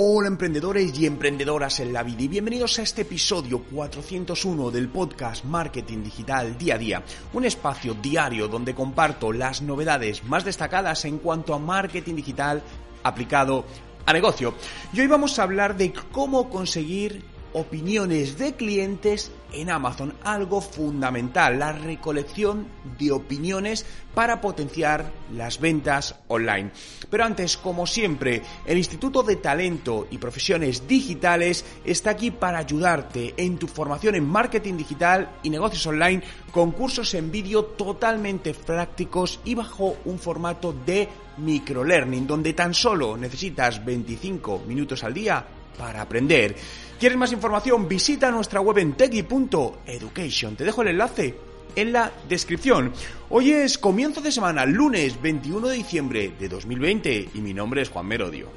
Hola emprendedores y emprendedoras en la vida y bienvenidos a este episodio 401 del podcast Marketing Digital Día a Día, un espacio diario donde comparto las novedades más destacadas en cuanto a marketing digital aplicado a negocio. Y hoy vamos a hablar de cómo conseguir opiniones de clientes en Amazon, algo fundamental, la recolección de opiniones para potenciar las ventas online. Pero antes, como siempre, el Instituto de Talento y Profesiones Digitales está aquí para ayudarte en tu formación en marketing digital y negocios online con cursos en vídeo totalmente prácticos y bajo un formato de microlearning, donde tan solo necesitas 25 minutos al día para aprender. ¿Quieres más información? Visita nuestra web en teki.education. Te dejo el enlace en la descripción. Hoy es comienzo de semana, lunes 21 de diciembre de 2020 y mi nombre es Juan Merodio.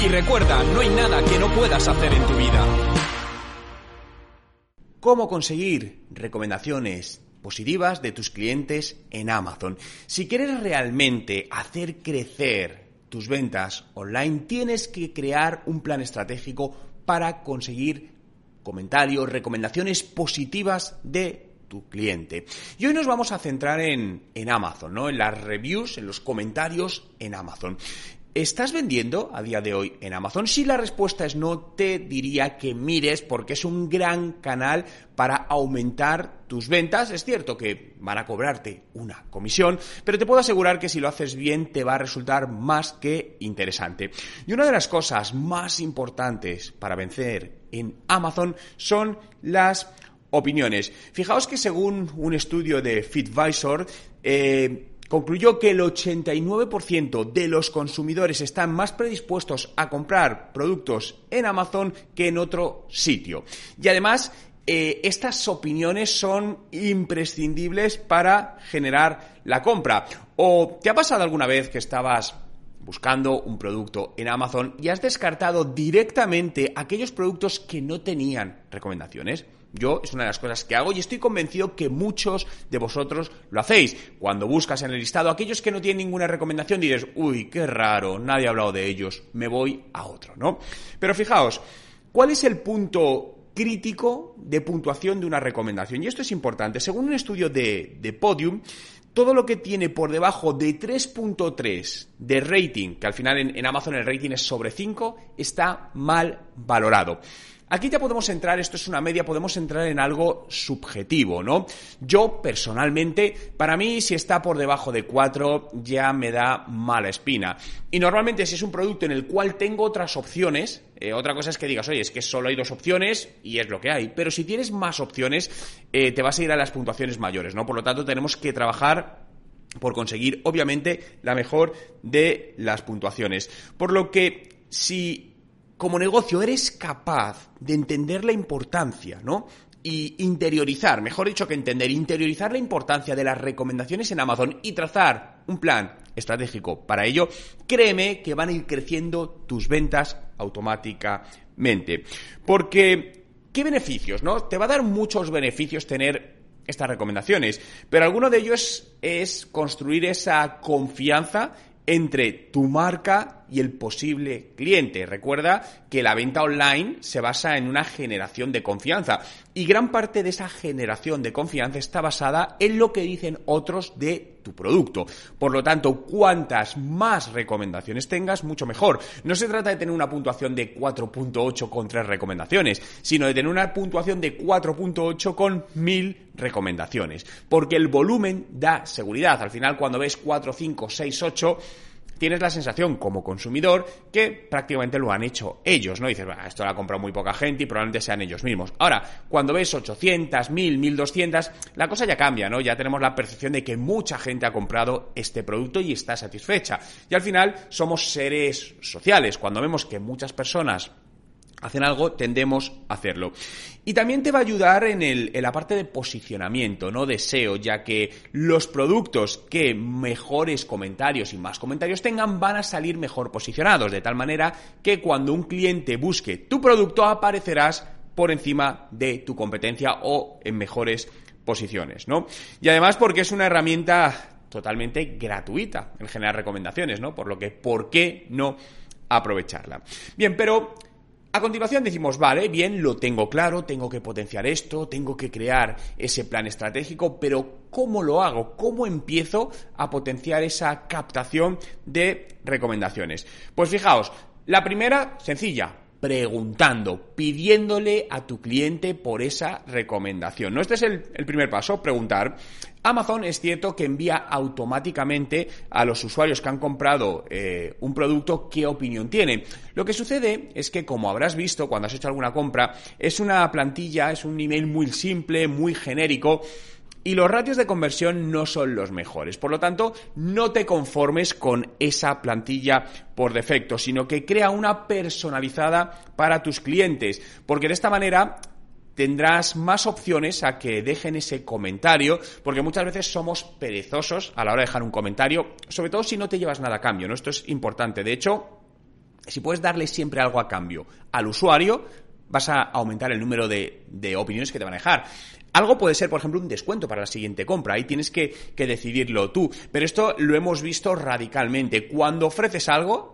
Y recuerda, no hay nada que no puedas hacer en tu vida. ¿Cómo conseguir recomendaciones positivas de tus clientes en Amazon? Si quieres realmente hacer crecer tus ventas online, tienes que crear un plan estratégico para conseguir comentarios, recomendaciones positivas de tu cliente. Y hoy nos vamos a centrar en, en Amazon, ¿no? En las reviews, en los comentarios en Amazon. ¿Estás vendiendo a día de hoy en Amazon? Si la respuesta es no, te diría que mires porque es un gran canal para aumentar tus ventas. Es cierto que van a cobrarte una comisión, pero te puedo asegurar que si lo haces bien te va a resultar más que interesante. Y una de las cosas más importantes para vencer en Amazon son las opiniones. Fijaos que según un estudio de FitVisor, eh, concluyó que el 89% de los consumidores están más predispuestos a comprar productos en Amazon que en otro sitio. Y además, eh, estas opiniones son imprescindibles para generar la compra. ¿O te ha pasado alguna vez que estabas buscando un producto en Amazon y has descartado directamente aquellos productos que no tenían recomendaciones? Yo es una de las cosas que hago y estoy convencido que muchos de vosotros lo hacéis. Cuando buscas en el listado aquellos que no tienen ninguna recomendación dices, uy, qué raro, nadie ha hablado de ellos, me voy a otro, ¿no? Pero fijaos, ¿cuál es el punto crítico de puntuación de una recomendación? Y esto es importante. Según un estudio de, de Podium, todo lo que tiene por debajo de 3.3 de rating, que al final en, en Amazon el rating es sobre 5, está mal valorado. Aquí ya podemos entrar, esto es una media, podemos entrar en algo subjetivo, ¿no? Yo, personalmente, para mí, si está por debajo de 4, ya me da mala espina. Y normalmente, si es un producto en el cual tengo otras opciones, eh, otra cosa es que digas, oye, es que solo hay dos opciones y es lo que hay. Pero si tienes más opciones, eh, te vas a ir a las puntuaciones mayores, ¿no? Por lo tanto, tenemos que trabajar por conseguir, obviamente, la mejor de las puntuaciones. Por lo que, si como negocio eres capaz de entender la importancia, ¿no? Y interiorizar, mejor dicho que entender, interiorizar la importancia de las recomendaciones en Amazon y trazar un plan estratégico para ello, créeme que van a ir creciendo tus ventas automáticamente. Porque, ¿qué beneficios, no? Te va a dar muchos beneficios tener estas recomendaciones, pero alguno de ellos es construir esa confianza entre tu marca y el posible cliente. Recuerda que la venta online se basa en una generación de confianza y gran parte de esa generación de confianza está basada en lo que dicen otros de tu producto. Por lo tanto, cuantas más recomendaciones tengas, mucho mejor. No se trata de tener una puntuación de 4.8 con tres recomendaciones, sino de tener una puntuación de 4.8 con mil recomendaciones. Porque el volumen da seguridad. Al final, cuando ves 4, 5, 6, 8, tienes la sensación como consumidor que prácticamente lo han hecho ellos, ¿no? dices, esto lo ha comprado muy poca gente y probablemente sean ellos mismos. Ahora, cuando ves 800, 1000, 1200, la cosa ya cambia, ¿no? Ya tenemos la percepción de que mucha gente ha comprado este producto y está satisfecha. Y al final somos seres sociales. Cuando vemos que muchas personas hacen algo, tendemos a hacerlo. Y también te va a ayudar en, el, en la parte de posicionamiento, no deseo, ya que los productos que mejores comentarios y más comentarios tengan van a salir mejor posicionados, de tal manera que cuando un cliente busque tu producto aparecerás por encima de tu competencia o en mejores posiciones, ¿no? Y además porque es una herramienta totalmente gratuita en generar recomendaciones, ¿no? Por lo que, ¿por qué no aprovecharla? Bien, pero a continuación decimos, vale, bien, lo tengo claro, tengo que potenciar esto, tengo que crear ese plan estratégico, pero ¿cómo lo hago? ¿Cómo empiezo a potenciar esa captación de recomendaciones? Pues fijaos, la primera, sencilla, preguntando, pidiéndole a tu cliente por esa recomendación. ¿No? Este es el, primer paso, preguntar. Amazon es cierto que envía automáticamente a los usuarios que han comprado eh, un producto qué opinión tienen. Lo que sucede es que, como habrás visto cuando has hecho alguna compra, es una plantilla, es un email muy simple, muy genérico, y los ratios de conversión no son los mejores. Por lo tanto, no te conformes con esa plantilla por defecto, sino que crea una personalizada para tus clientes, porque de esta manera tendrás más opciones a que dejen ese comentario, porque muchas veces somos perezosos a la hora de dejar un comentario, sobre todo si no te llevas nada a cambio, ¿no? Esto es importante. De hecho, si puedes darle siempre algo a cambio al usuario, vas a aumentar el número de, de, opiniones que te van a dejar. Algo puede ser, por ejemplo, un descuento para la siguiente compra. Ahí tienes que, que decidirlo tú. Pero esto lo hemos visto radicalmente. Cuando ofreces algo,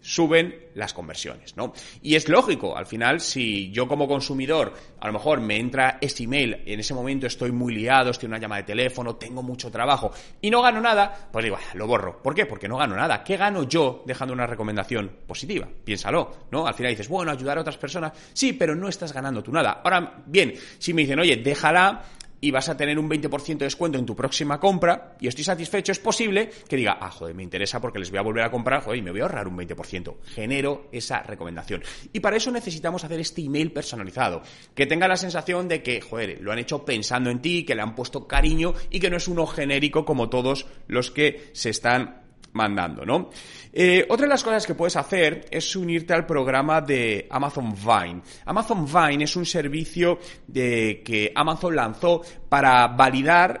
suben las conversiones, ¿no? Y es lógico, al final, si yo como consumidor, a lo mejor me entra ese email, en ese momento estoy muy liado, estoy en una llamada de teléfono, tengo mucho trabajo y no gano nada, pues digo, ah, lo borro. ¿Por qué? Porque no gano nada. ¿Qué gano yo dejando una recomendación positiva? Piénsalo, ¿no? Al final dices, bueno, ayudar a otras personas, sí, pero no estás ganando tú nada. Ahora, bien, si me dicen, oye, déjala, y vas a tener un 20% de descuento en tu próxima compra y estoy satisfecho, es posible que diga, ah, joder, me interesa porque les voy a volver a comprar, joder, y me voy a ahorrar un 20%. Genero esa recomendación. Y para eso necesitamos hacer este email personalizado, que tenga la sensación de que, joder, lo han hecho pensando en ti, que le han puesto cariño y que no es uno genérico como todos los que se están mandando, ¿no? Eh, otra de las cosas que puedes hacer es unirte al programa de Amazon Vine. Amazon Vine es un servicio de, que Amazon lanzó para validar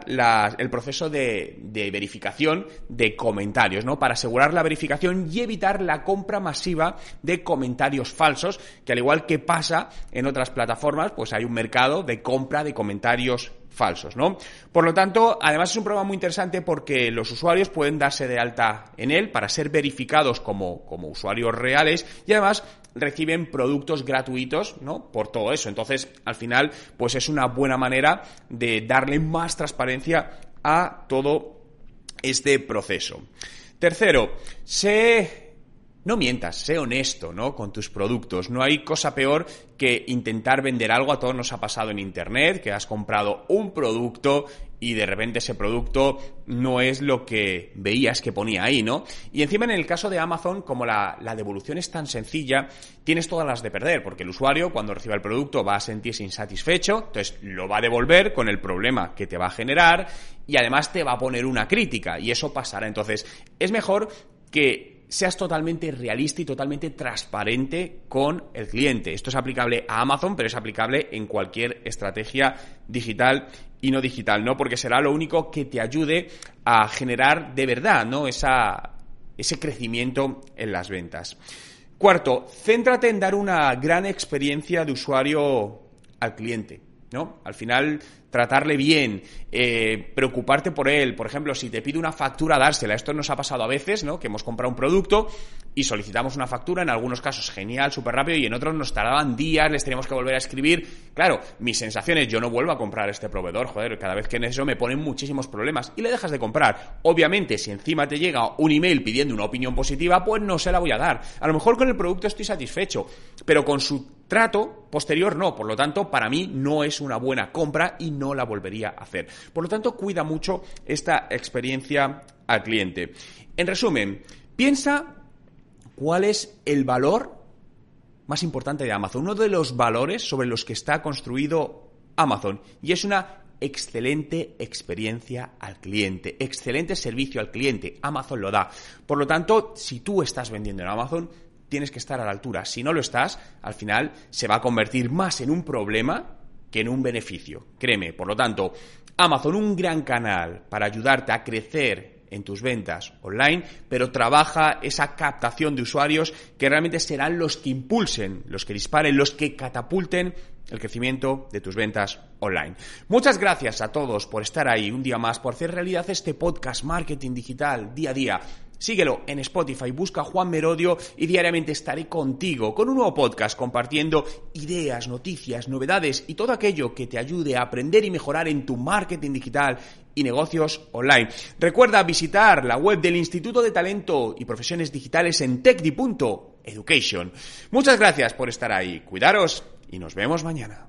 el proceso de, de, verificación de comentarios, ¿no? Para asegurar la verificación y evitar la compra masiva de comentarios falsos, que al igual que pasa en otras plataformas, pues hay un mercado de compra de comentarios falsos, ¿no? Por lo tanto, además es un programa muy interesante porque los usuarios pueden darse de alta en él para ser verificados como, como usuarios reales y además reciben productos gratuitos, ¿no? Por todo eso. Entonces, al final, pues es una buena manera de darle más transparencia a todo este proceso. Tercero, sé no mientas, sé honesto, ¿no? Con tus productos. No hay cosa peor que intentar vender algo. A todos nos ha pasado en Internet, que has comprado un producto y de repente ese producto no es lo que veías que ponía ahí, ¿no? Y encima en el caso de Amazon, como la, devolución es tan sencilla, tienes todas las de perder, porque el usuario cuando reciba el producto va a sentirse insatisfecho, entonces lo va a devolver con el problema que te va a generar y además te va a poner una crítica y eso pasará. Entonces es mejor que seas totalmente realista y totalmente transparente con el cliente. Esto es aplicable a Amazon, pero es aplicable en cualquier estrategia digital y no digital, ¿no? Porque será lo único que te ayude a generar de verdad, ¿no? Esa, ese crecimiento en las ventas. Cuarto, céntrate en dar una gran experiencia de usuario al cliente. ¿No? Al final, tratarle bien, eh, preocuparte por él. Por ejemplo, si te pide una factura, dársela. Esto nos ha pasado a veces, ¿no? Que hemos comprado un producto y solicitamos una factura, en algunos casos genial, súper rápido, y en otros nos tardaban días, les teníamos que volver a escribir. Claro, mis sensaciones, yo no vuelvo a comprar este proveedor, joder, cada vez que en eso me ponen muchísimos problemas y le dejas de comprar. Obviamente, si encima te llega un email pidiendo una opinión positiva, pues no se la voy a dar. A lo mejor con el producto estoy satisfecho, pero con su trato posterior no, por lo tanto, para mí no es una buena compra y no la volvería a hacer. Por lo tanto, cuida mucho esta experiencia al cliente. En resumen, Piensa cuál es el valor más importante de Amazon, uno de los valores sobre los que está construido Amazon, y es una excelente experiencia al cliente, excelente servicio al cliente. Amazon lo da. Por lo tanto, si tú estás vendiendo en Amazon, tienes que estar a la altura. Si no lo estás, al final se va a convertir más en un problema que en un beneficio. Créeme, por lo tanto, Amazon, un gran canal para ayudarte a crecer en tus ventas online, pero trabaja esa captación de usuarios que realmente serán los que impulsen, los que disparen, los que catapulten el crecimiento de tus ventas online. Muchas gracias a todos por estar ahí un día más, por hacer realidad este podcast Marketing Digital día a día. Síguelo en Spotify, busca Juan Merodio y diariamente estaré contigo con un nuevo podcast compartiendo ideas, noticias, novedades y todo aquello que te ayude a aprender y mejorar en tu marketing digital y negocios online. Recuerda visitar la web del Instituto de Talento y Profesiones Digitales en tecdi.education. Muchas gracias por estar ahí. Cuidaros y nos vemos mañana.